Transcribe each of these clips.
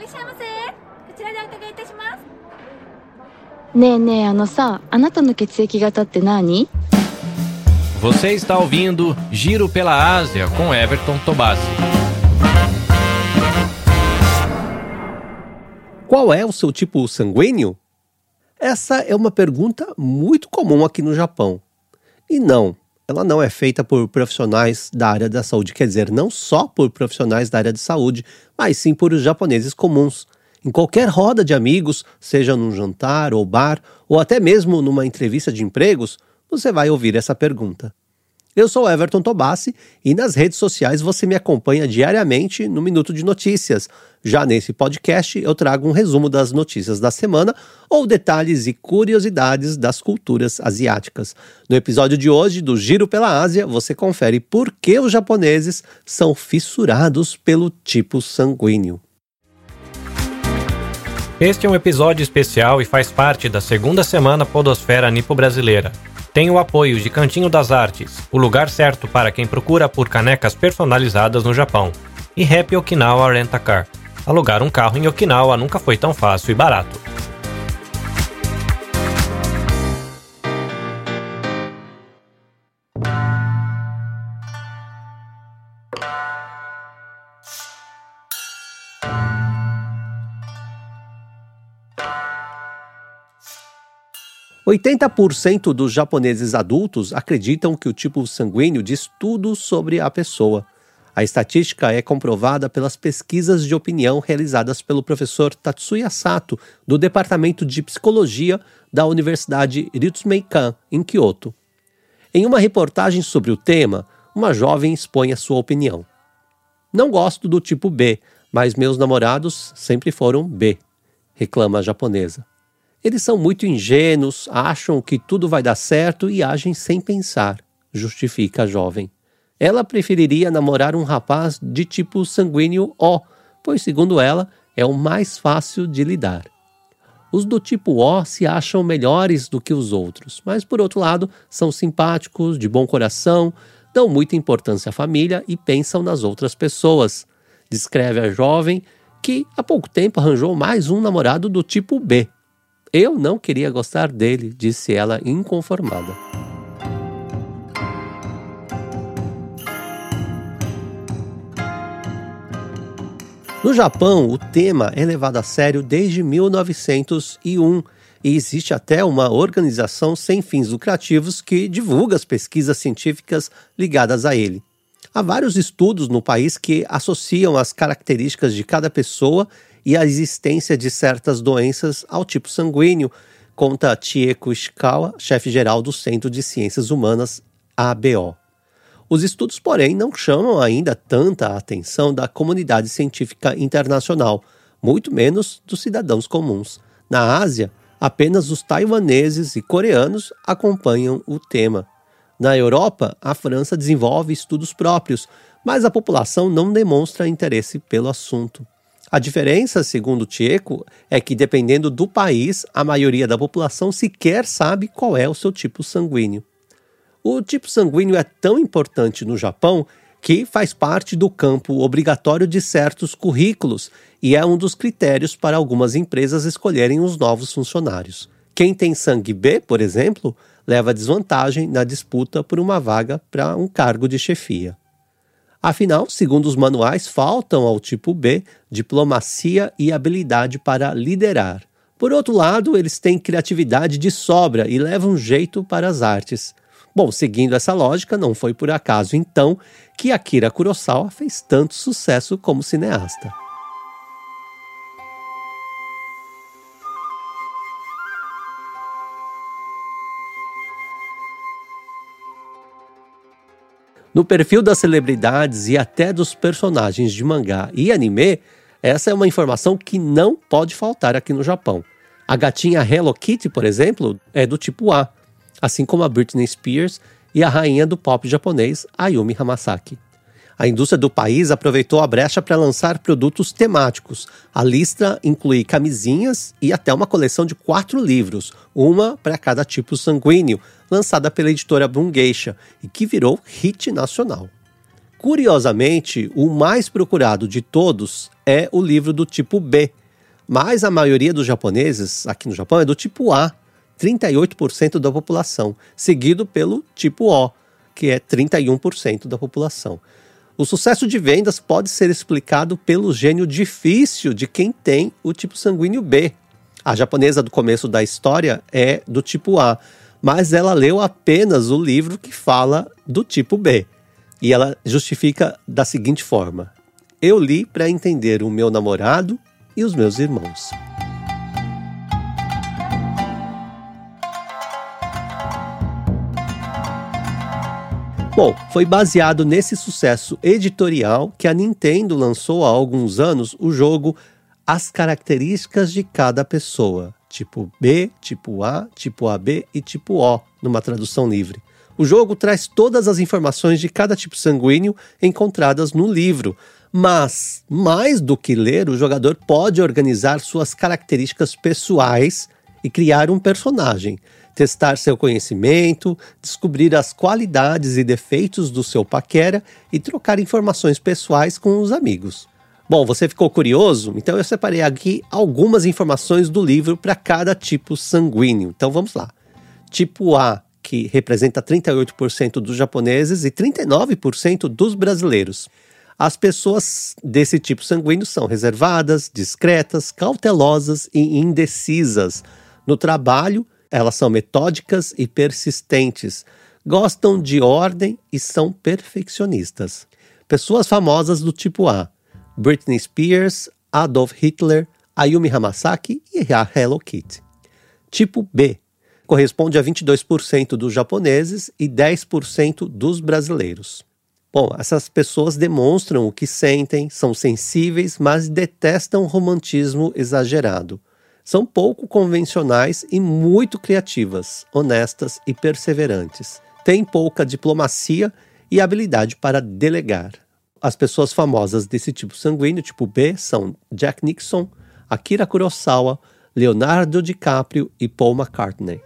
いらっしゃいませこちらでお伺いいたしますねえねえあのさあなたの血液型って何 Você está ouvindo Giro pela Ásia com Everton Tobassi. Qual é o seu tipo sanguíneo? Essa é uma pergunta muito comum aqui no Japão. E não, ela não é feita por profissionais da área da saúde, quer dizer, não só por profissionais da área de saúde, mas sim por os japoneses comuns. Em qualquer roda de amigos, seja num jantar ou bar, ou até mesmo numa entrevista de empregos, você vai ouvir essa pergunta. Eu sou Everton Tobassi e nas redes sociais você me acompanha diariamente no Minuto de Notícias. Já nesse podcast eu trago um resumo das notícias da semana ou detalhes e curiosidades das culturas asiáticas. No episódio de hoje do Giro pela Ásia, você confere por que os japoneses são fissurados pelo tipo sanguíneo. Este é um episódio especial e faz parte da segunda semana Podosfera Nipo-Brasileira. Tem o apoio de Cantinho das Artes, o lugar certo para quem procura por canecas personalizadas no Japão, e Happy Okinawa Rent a Car. Alugar um carro em Okinawa nunca foi tão fácil e barato. 80% dos japoneses adultos acreditam que o tipo sanguíneo diz tudo sobre a pessoa. A estatística é comprovada pelas pesquisas de opinião realizadas pelo professor Tatsuya Sato, do Departamento de Psicologia da Universidade Ritsumeikan, em Kyoto. Em uma reportagem sobre o tema, uma jovem expõe a sua opinião. Não gosto do tipo B, mas meus namorados sempre foram B, reclama a japonesa. Eles são muito ingênuos, acham que tudo vai dar certo e agem sem pensar, justifica a jovem. Ela preferiria namorar um rapaz de tipo sanguíneo O, pois, segundo ela, é o mais fácil de lidar. Os do tipo O se acham melhores do que os outros, mas, por outro lado, são simpáticos, de bom coração, dão muita importância à família e pensam nas outras pessoas. Descreve a jovem que há pouco tempo arranjou mais um namorado do tipo B, eu não queria gostar dele, disse ela inconformada. No Japão, o tema é levado a sério desde 1901 e existe até uma organização sem fins lucrativos que divulga as pesquisas científicas ligadas a ele. Há vários estudos no país que associam as características de cada pessoa e a existência de certas doenças ao tipo sanguíneo, conta Chieko Ishikawa, chefe-geral do Centro de Ciências Humanas, ABO. Os estudos, porém, não chamam ainda tanta atenção da comunidade científica internacional, muito menos dos cidadãos comuns. Na Ásia, apenas os taiwaneses e coreanos acompanham o tema. Na Europa, a França desenvolve estudos próprios, mas a população não demonstra interesse pelo assunto. A diferença, segundo Tcheco, é que dependendo do país, a maioria da população sequer sabe qual é o seu tipo sanguíneo. O tipo sanguíneo é tão importante no Japão que faz parte do campo obrigatório de certos currículos e é um dos critérios para algumas empresas escolherem os novos funcionários. Quem tem sangue B, por exemplo, leva desvantagem na disputa por uma vaga para um cargo de chefia. Afinal, segundo os manuais, faltam ao tipo B diplomacia e habilidade para liderar. Por outro lado, eles têm criatividade de sobra e levam jeito para as artes. Bom, seguindo essa lógica, não foi por acaso então que Akira Kurosawa fez tanto sucesso como cineasta. No perfil das celebridades e até dos personagens de mangá e anime, essa é uma informação que não pode faltar aqui no Japão. A gatinha Hello Kitty, por exemplo, é do tipo A, assim como a Britney Spears e a rainha do pop japonês Ayumi Hamasaki. A indústria do país aproveitou a brecha para lançar produtos temáticos. A lista inclui camisinhas e até uma coleção de quatro livros, uma para cada tipo sanguíneo, lançada pela editora Bungeisha e que virou hit nacional. Curiosamente, o mais procurado de todos é o livro do tipo B, mas a maioria dos japoneses aqui no Japão é do tipo A, 38% da população, seguido pelo tipo O, que é 31% da população. O sucesso de vendas pode ser explicado pelo gênio difícil de quem tem o tipo sanguíneo B. A japonesa do começo da história é do tipo A, mas ela leu apenas o livro que fala do tipo B. E ela justifica da seguinte forma: Eu li para entender o meu namorado e os meus irmãos. Bom, foi baseado nesse sucesso editorial que a Nintendo lançou há alguns anos o jogo As Características de Cada Pessoa, tipo B, tipo A, tipo AB e tipo O, numa tradução livre. O jogo traz todas as informações de cada tipo sanguíneo encontradas no livro, mas mais do que ler, o jogador pode organizar suas características pessoais e criar um personagem, testar seu conhecimento, descobrir as qualidades e defeitos do seu paquera e trocar informações pessoais com os amigos. Bom, você ficou curioso? Então eu separei aqui algumas informações do livro para cada tipo sanguíneo. Então vamos lá. Tipo A que representa 38% dos japoneses e 39% dos brasileiros. As pessoas desse tipo sanguíneo são reservadas, discretas, cautelosas e indecisas. No trabalho, elas são metódicas e persistentes, gostam de ordem e são perfeccionistas. Pessoas famosas do tipo A: Britney Spears, Adolf Hitler, Ayumi Hamasaki e a Hello Kitty. Tipo B: corresponde a 22% dos japoneses e 10% dos brasileiros. Bom, essas pessoas demonstram o que sentem, são sensíveis, mas detestam romantismo exagerado. São pouco convencionais e muito criativas, honestas e perseverantes. Têm pouca diplomacia e habilidade para delegar. As pessoas famosas desse tipo sanguíneo, tipo B, são Jack Nixon, Akira Kurosawa, Leonardo DiCaprio e Paul McCartney.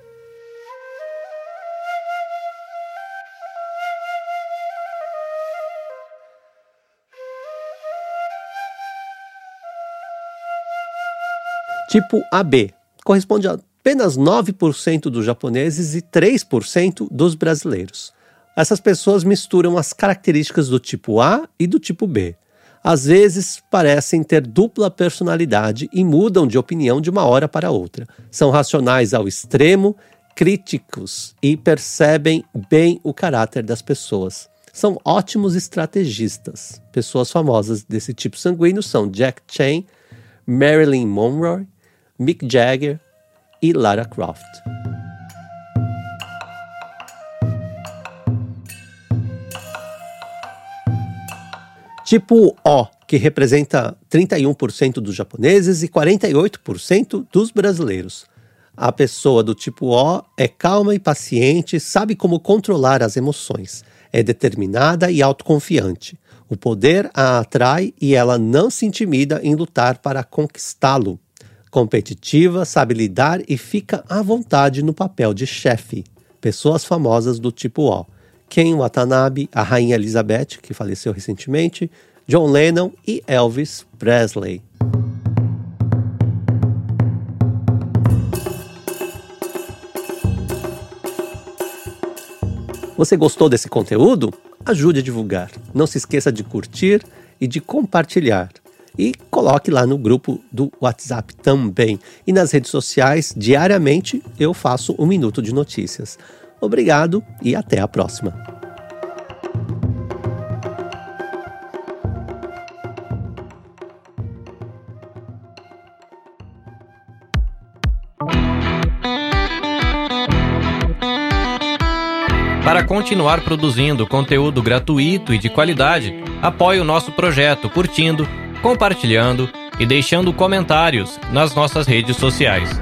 Tipo AB corresponde a apenas 9% dos japoneses e 3% dos brasileiros. Essas pessoas misturam as características do tipo A e do tipo B. Às vezes parecem ter dupla personalidade e mudam de opinião de uma hora para outra. São racionais ao extremo, críticos e percebem bem o caráter das pessoas. São ótimos estrategistas. Pessoas famosas desse tipo sanguíneo são Jack Chan, Marilyn Monroe, Mick Jagger e Lara Croft. Tipo O, que representa 31% dos japoneses e 48% dos brasileiros. A pessoa do tipo O é calma e paciente, sabe como controlar as emoções, é determinada e autoconfiante. O poder a atrai e ela não se intimida em lutar para conquistá-lo competitiva, sabe lidar e fica à vontade no papel de chefe. Pessoas famosas do tipo O. Ken Watanabe, a Rainha Elizabeth, que faleceu recentemente, John Lennon e Elvis Presley. Você gostou desse conteúdo? Ajude a divulgar. Não se esqueça de curtir e de compartilhar e coloque lá no grupo do WhatsApp também. E nas redes sociais, diariamente, eu faço um minuto de notícias. Obrigado e até a próxima. Para continuar produzindo conteúdo gratuito e de qualidade, apoie o nosso projeto curtindo compartilhando e deixando comentários nas nossas redes sociais.